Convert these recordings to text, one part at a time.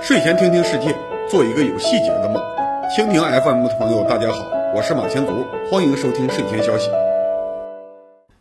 睡前听听世界，做一个有细节的梦。蜻蜓 FM 的朋友，大家好，我是马前卒，欢迎收听睡前消息。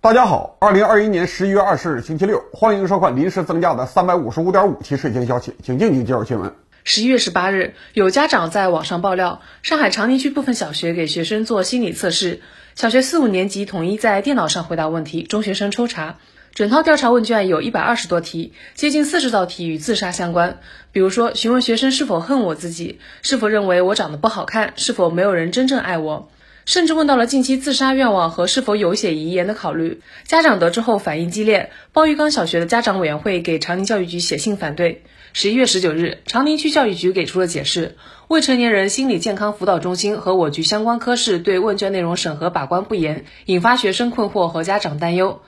大家好，二零二一年十一月二十日星期六，欢迎收看临时增加的三百五十五点五期睡前消息，请静静介绍新闻。十一月十八日，有家长在网上爆料，上海长宁区部分小学给学生做心理测试，小学四五年级统一在电脑上回答问题，中学生抽查。整套调查问卷有一百二十多题，接近四十道题与自杀相关。比如说，询问学生是否恨我自己，是否认为我长得不好看，是否没有人真正爱我，甚至问到了近期自杀愿望和是否有写遗言的考虑。家长得知后反应激烈，鲍玉刚小学的家长委员会给长宁教育局写信反对。十一月十九日，长宁区教育局给出了解释：未成年人心理健康辅导中心和我局相关科室对问卷内容审核把关不严，引发学生困惑和家长担忧。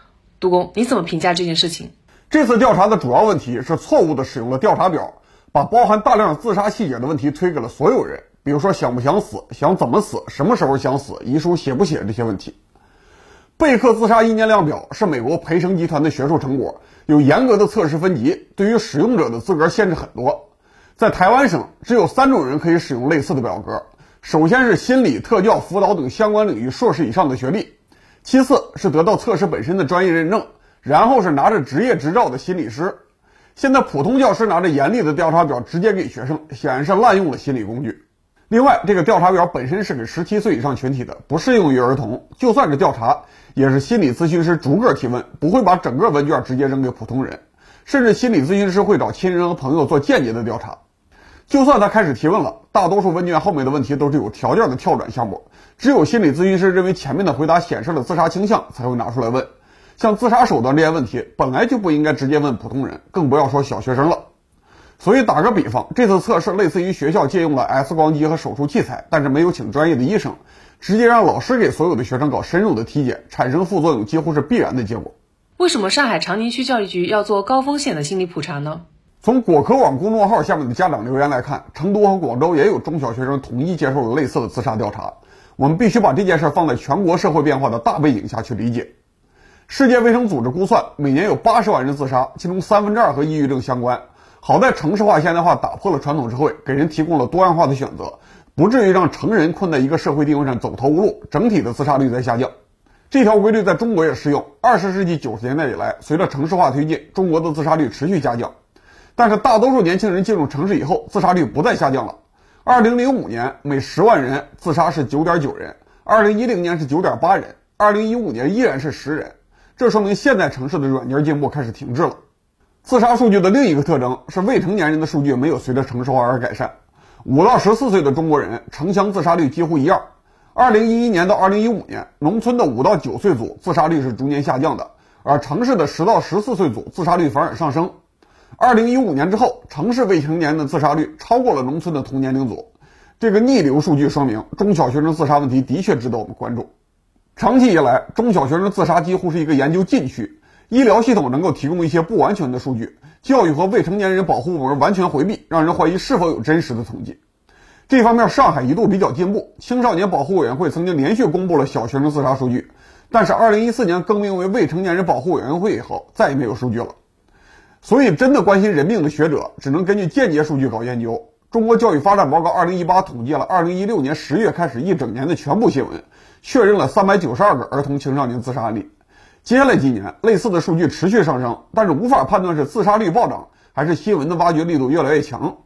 杜工，你怎么评价这件事情？这次调查的主要问题是错误的使用了调查表，把包含大量自杀细节的问题推给了所有人，比如说想不想死、想怎么死、什么时候想死、遗书写不写这些问题。贝克自杀意念量表是美国培生集团的学术成果，有严格的测试分级，对于使用者的资格限制很多。在台湾省，只有三种人可以使用类似的表格：首先是心理、特教、辅导等相关领域硕士以上的学历。其次是得到测试本身的专业认证，然后是拿着职业执照的心理师。现在普通教师拿着严厉的调查表直接给学生，显然是滥用了心理工具。另外，这个调查表本身是给十七岁以上群体的，不适用于儿童。就算是调查，也是心理咨询师逐个提问，不会把整个问卷直接扔给普通人。甚至心理咨询师会找亲人和朋友做间接的调查。就算他开始提问了，大多数问卷后面的问题都是有条件的跳转项目，只有心理咨询师认为前面的回答显示了自杀倾向，才会拿出来问。像自杀手段这些问题，本来就不应该直接问普通人，更不要说小学生了。所以打个比方，这次测试类似于学校借用了 X 光机和手术器材，但是没有请专业的医生，直接让老师给所有的学生搞深入的体检，产生副作用几乎是必然的结果。为什么上海长宁区教育局要做高风险的心理普查呢？从果壳网公众号下面的家长留言来看，成都和广州也有中小学生统一接受了类似的自杀调查。我们必须把这件事放在全国社会变化的大背景下去理解。世界卫生组织估算，每年有八十万人自杀，其中三分之二和抑郁症相关。好在城市化现代化打破了传统社会，给人提供了多样化的选择，不至于让成人困在一个社会地位上走投无路，整体的自杀率在下降。这条规律在中国也适用。二十世纪九十年代以来，随着城市化推进，中国的自杀率持续下降。但是大多数年轻人进入城市以后，自杀率不再下降了。二零零五年每十万人自杀是九点九人，二零一零年是九点八人，二零一五年依然是十人。这说明现在城市的软件进步开始停滞了。自杀数据的另一个特征是未成年人的数据没有随着城市化而改善。五到十四岁的中国人城乡自杀率几乎一样。二零一一年到二零一五年，农村的五到九岁组自杀率是逐年下降的，而城市的十到十四岁组自杀率反而上升。二零一五年之后，城市未成年的自杀率超过了农村的同年龄组。这个逆流数据说明，中小学生自杀问题的确值得我们关注。长期以来，中小学生自杀几乎是一个研究禁区。医疗系统能够提供一些不完全的数据，教育和未成年人保护部门完全回避，让人怀疑是否有真实的统计。这方面，上海一度比较进步，青少年保护委员会曾经连续公布了小学生自杀数据。但是，二零一四年更名为未成年人保护委员会以后，再也没有数据了。所以，真的关心人命的学者只能根据间接数据搞研究。中国教育发展报告二零一八统计了二零一六年十月开始一整年的全部新闻，确认了三百九十二个儿童青少年自杀案例。接下来几年，类似的数据持续上升，但是无法判断是自杀率暴涨，还是新闻的挖掘力度越来越强。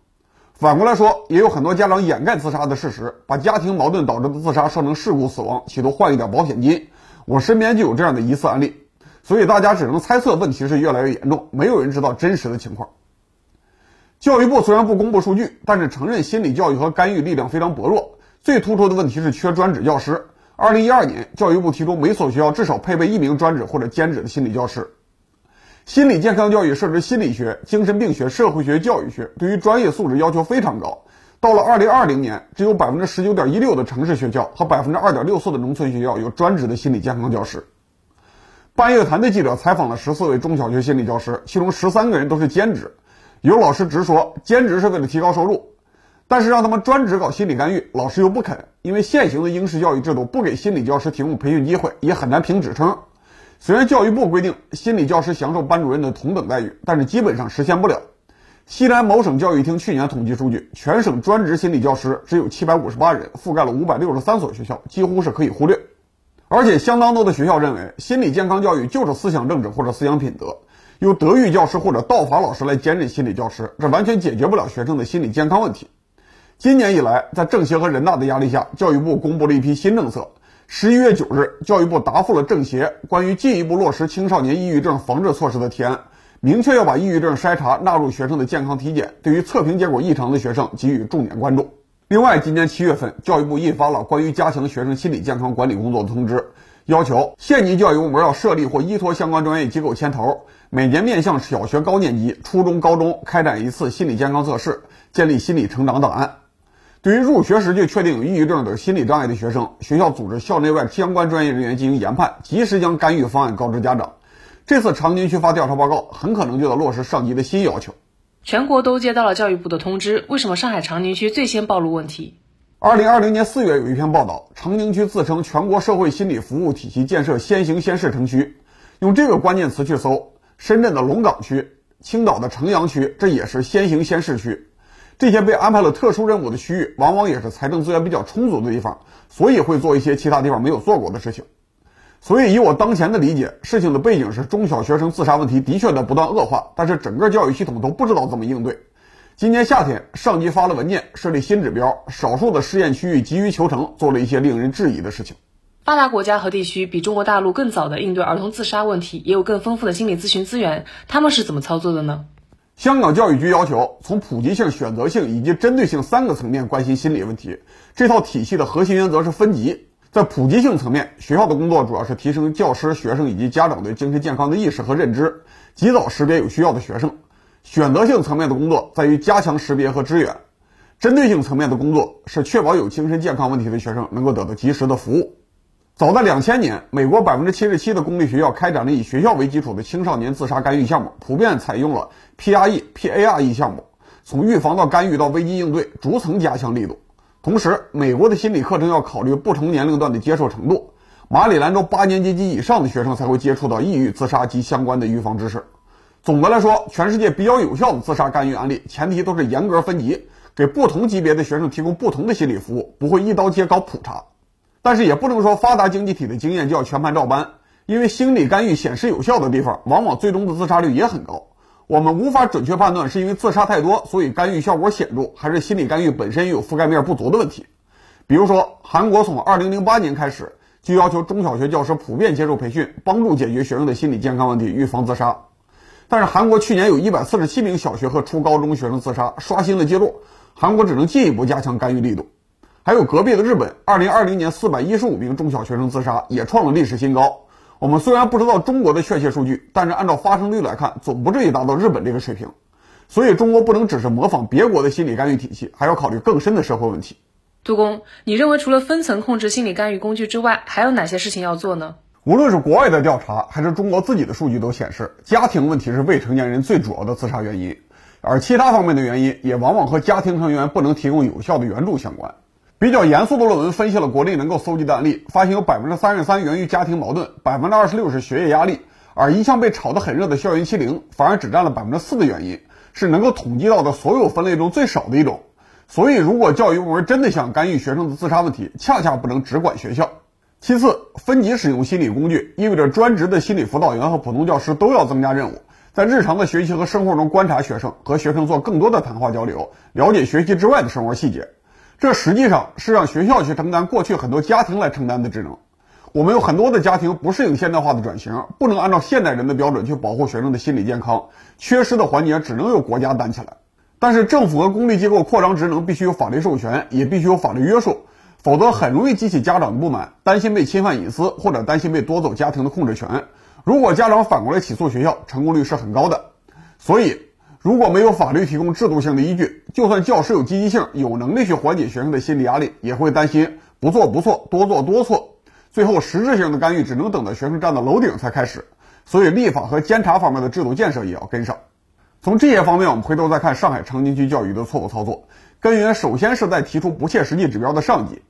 反过来说，也有很多家长掩盖自杀的事实，把家庭矛盾导致的自杀说成事故死亡，企图换一点保险金。我身边就有这样的疑似案例。所以大家只能猜测问题是越来越严重，没有人知道真实的情况。教育部虽然不公布数据，但是承认心理教育和干预力量非常薄弱。最突出的问题是缺专职教师。二零一二年，教育部提出每所学校至少配备一名专职或者兼职的心理教师。心理健康教育涉及心理学、精神病学、社会学、教育学，对于专业素质要求非常高。到了二零二零年，只有百分之十九点一六的城市学校和百分之二点六四的农村学校有专职的心理健康教师。半月谈的记者采访了十四位中小学心理教师，其中十三个人都是兼职。有老师直说，兼职是为了提高收入，但是让他们专职搞心理干预，老师又不肯，因为现行的应试教育制度不给心理教师提供培训机会，也很难评职称。虽然教育部规定心理教师享受班主任的同等待遇，但是基本上实现不了。西南某省教育厅去年统计数据，全省专职心理教师只有七百五十八人，覆盖了五百六十三所学校，几乎是可以忽略。而且，相当多的学校认为，心理健康教育就是思想政治或者思想品德，由德育教师或者道法老师来兼任心理教师，这完全解决不了学生的心理健康问题。今年以来，在政协和人大的压力下，教育部公布了一批新政策。十一月九日，教育部答复了政协关于进一步落实青少年抑郁症防治措施的提案。明确要把抑郁症筛查纳入学生的健康体检，对于测评结果异常的学生给予重点关注。另外，今年七月份，教育部印发了关于加强学生心理健康管理工作的通知，要求县级教育部门要设立或依托相关专业机构牵头，每年面向小学高年级、初中、高中开展一次心理健康测试，建立心理成长档案。对于入学时就确定有抑郁症等心理障碍的学生，学校组织校内外相关专业人员进行研判，及时将干预方案告知家长。这次长宁区发调查报告，很可能就要落实上级的新要求。全国都接到了教育部的通知，为什么上海长宁区最先暴露问题？二零二零年四月有一篇报道，长宁区自称全国社会心理服务体系建设先行先试城区，用这个关键词去搜，深圳的龙岗区、青岛的城阳区，这也是先行先试区。这些被安排了特殊任务的区域，往往也是财政资源比较充足的地方，所以会做一些其他地方没有做过的事情。所以，以我当前的理解，事情的背景是中小学生自杀问题的确在不断恶化，但是整个教育系统都不知道怎么应对。今年夏天，上级发了文件，设立新指标，少数的试验区域急于求成，做了一些令人质疑的事情。发达国家和地区比中国大陆更早的应对儿童自杀问题，也有更丰富的心理咨询资源，他们是怎么操作的呢？香港教育局要求从普及性、选择性以及针对性三个层面关心心理问题，这套体系的核心原则是分级。在普及性层面，学校的工作主要是提升教师、学生以及家长对精神健康的意识和认知，及早识别有需要的学生。选择性层面的工作在于加强识别和支援。针对性层面的工作是确保有精神健康问题的学生能够得到及时的服务。早在两千年，美国百分之七十七的公立学校开展了以学校为基础的青少年自杀干预项目，普遍采用了 PRE、PARE 项目，从预防到干预到危机应对，逐层加强力度。同时，美国的心理课程要考虑不同年龄段的接受程度。马里兰州八年级及以上的学生才会接触到抑郁、自杀及相关的预防知识。总的来说，全世界比较有效的自杀干预案例，前提都是严格分级，给不同级别的学生提供不同的心理服务，不会一刀切搞普查。但是也不能说发达经济体的经验就要全盘照搬，因为心理干预显示有效的地方，往往最终的自杀率也很高。我们无法准确判断是因为自杀太多，所以干预效果显著，还是心理干预本身有覆盖面不足的问题。比如说，韩国从2008年开始就要求中小学教师普遍接受培训，帮助解决学生的心理健康问题，预防自杀。但是韩国去年有一百四十七名小学和初高中学生自杀，刷新了记录。韩国只能进一步加强干预力度。还有隔壁的日本，2020年415名中小学生自杀，也创了历史新高。我们虽然不知道中国的确切数据，但是按照发生率来看，总不至于达到日本这个水平。所以中国不能只是模仿别国的心理干预体系，还要考虑更深的社会问题。杜工，你认为除了分层控制心理干预工具之外，还有哪些事情要做呢？无论是国外的调查，还是中国自己的数据都显示，家庭问题是未成年人最主要的自杀原因，而其他方面的原因也往往和家庭成员不能提供有效的援助相关。比较严肃的论文分析了国内能够搜集的案例，发现有百分之三十三源于家庭矛盾，百分之二十六是学业压力，而一向被炒得很热的校园欺凌反而只占了百分之四的原因，是能够统计到的所有分类中最少的一种。所以，如果教育部门真的想干预学生的自杀问题，恰恰不能只管学校。其次，分级使用心理工具，意味着专职的心理辅导员和普通教师都要增加任务，在日常的学习和生活中观察学生，和学生做更多的谈话交流，了解学习之外的生活细节。这实际上是让学校去承担过去很多家庭来承担的职能。我们有很多的家庭不适应现代化的转型，不能按照现代人的标准去保护学生的心理健康，缺失的环节只能由国家担起来。但是政府和公立机构扩张职能必须有法律授权，也必须有法律约束，否则很容易激起家长的不满，担心被侵犯隐私，或者担心被夺走家庭的控制权。如果家长反过来起诉学校，成功率是很高的。所以。如果没有法律提供制度性的依据，就算教师有积极性、有能力去缓解学生的心理压力，也会担心不做不错，多做多错，最后实质性的干预只能等到学生站到楼顶才开始。所以，立法和监察方面的制度建设也要跟上。从这些方面，我们回头再看上海长宁区教育的错误操作，根源首先是在提出不切实际指标的上级。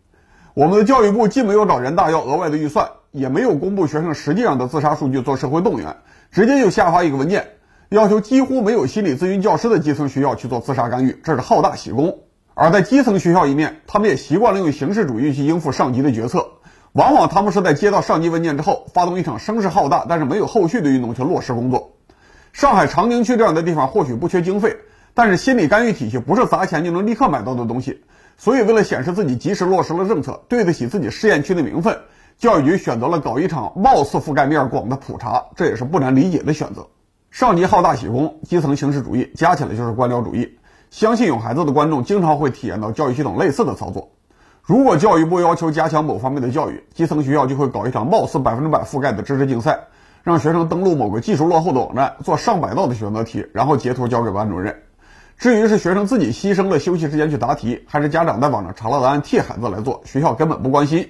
我们的教育部既没有找人大要额外的预算，也没有公布学生实际上的自杀数据做社会动员，直接就下发一个文件，要求几乎没有心理咨询教师的基层学校去做自杀干预，这是好大喜功。而在基层学校一面，他们也习惯了用形式主义去应付上级的决策，往往他们是在接到上级文件之后，发动一场声势浩大但是没有后续的运动去落实工作。上海长宁区这样的地方或许不缺经费，但是心理干预体系不是砸钱就能立刻买到的东西。所以，为了显示自己及时落实了政策，对得起自己试验区的名分，教育局选择了搞一场貌似覆盖面广的普查，这也是不难理解的选择。上级好大喜功，基层形式主义，加起来就是官僚主义。相信有孩子的观众经常会体验到教育系统类似的操作。如果教育部要求加强某方面的教育，基层学校就会搞一场貌似百分之百覆盖的知识竞赛，让学生登录某个技术落后的网站，做上百道的选择题，然后截图交给班主任。至于是学生自己牺牲了休息时间去答题，还是家长在网上查了答案替孩子来做，学校根本不关心。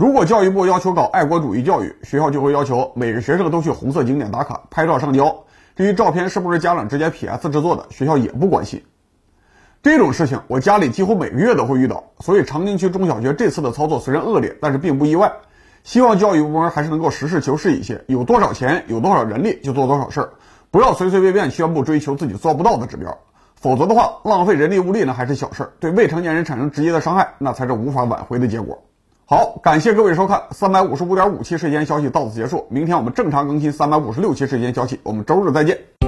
如果教育部要求搞爱国主义教育，学校就会要求每个学生都去红色景点打卡、拍照上交。至于照片是不是家长直接 PS 制作的，学校也不关心。这种事情我家里几乎每个月都会遇到，所以长宁区中小学这次的操作虽然恶劣，但是并不意外。希望教育部门还是能够实事求是一些，有多少钱、有多少人力就做多少事儿，不要随随便便宣布追求自己做不到的指标。否则的话，浪费人力物力呢还是小事儿，对未成年人产生直接的伤害，那才是无法挽回的结果。好，感谢各位收看三百五十五点五期时间消息到此结束，明天我们正常更新三百五十六期时间消息，我们周日再见。